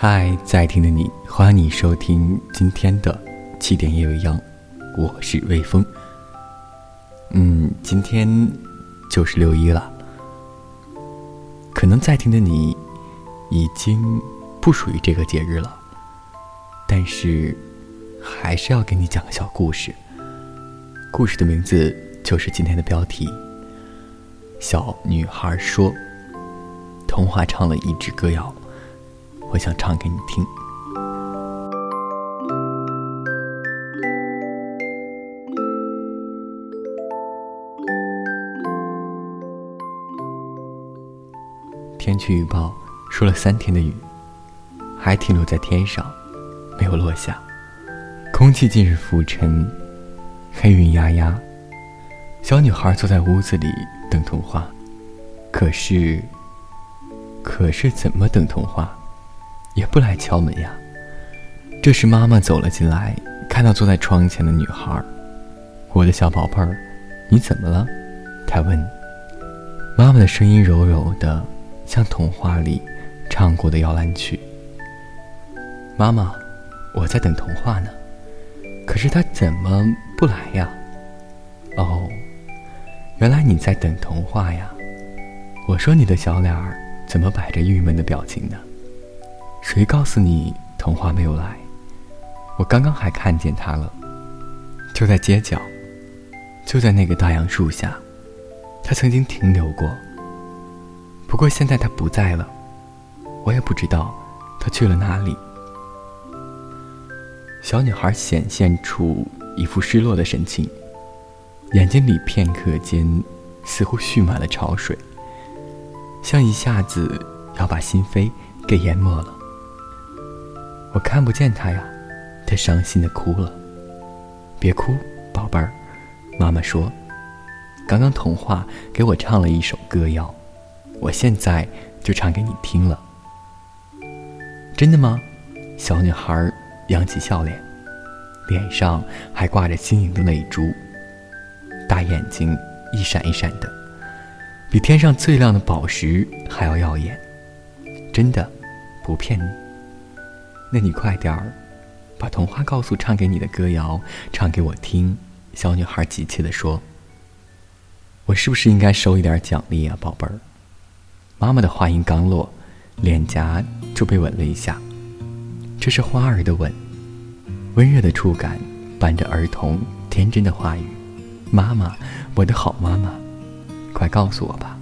嗨，在听的你，欢迎你收听今天的七点夜未央，我是微风。嗯，今天就是六一了，可能在听的你已经不属于这个节日了，但是还是要给你讲个小故事。故事的名字就是今天的标题。小女孩说：“童话唱了一支歌谣，我想唱给你听。”天气预报说了三天的雨，还停留在天上，没有落下。空气尽是浮尘，黑云压压。小女孩坐在屋子里。等童话，可是，可是怎么等童话，也不来敲门呀。这时妈妈走了进来，看到坐在窗前的女孩，我的小宝贝儿，你怎么了？她问。妈妈的声音柔柔的，像童话里唱过的摇篮曲。妈妈，我在等童话呢，可是他怎么不来呀？哦。原来你在等童话呀！我说你的小脸儿怎么摆着郁闷的表情呢？谁告诉你童话没有来？我刚刚还看见他了，就在街角，就在那个大杨树下，他曾经停留过。不过现在他不在了，我也不知道他去了哪里。小女孩显现出一副失落的神情。眼睛里片刻间，似乎蓄满了潮水，像一下子要把心扉给淹没了。我看不见他呀，他伤心的哭了。别哭，宝贝儿，妈妈说，刚刚童话给我唱了一首歌谣，我现在就唱给你听了。真的吗？小女孩扬起笑脸，脸上还挂着晶莹的泪珠。大眼睛一闪一闪的，比天上最亮的宝石还要耀眼。真的，不骗你。那你快点儿，把童话告诉唱给你的歌谣唱给我听。小女孩急切地说：“我是不是应该收一点奖励啊，宝贝儿？”妈妈的话音刚落，脸颊就被吻了一下。这是花儿的吻，温热的触感伴着儿童天真的话语。妈妈，我的好妈妈，快告诉我吧，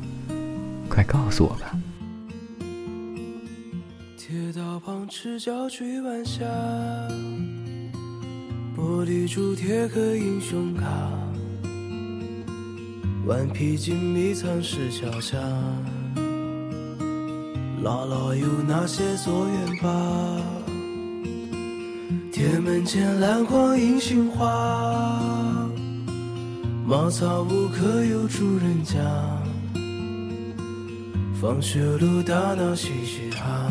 快告诉我吧。铁道旁赤脚追晚霞，玻璃珠贴个英雄卡，顽皮筋迷藏石桥下，姥姥有那些作业吧？铁门前篮筐银杏花。茅草屋可有住人家？放学路打闹嘻嘻哈，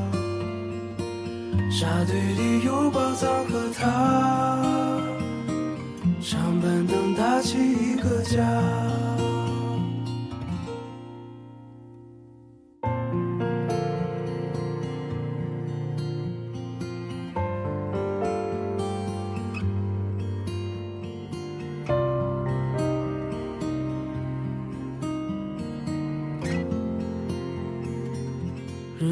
沙堆里有宝藏和他，长板凳搭起一个家。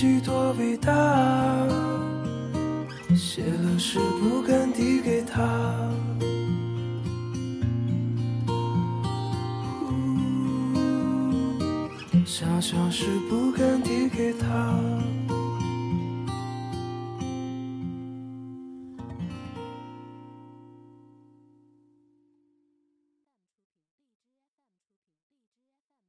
己多伟大，写了诗不敢递给他，想想诗不敢递给他。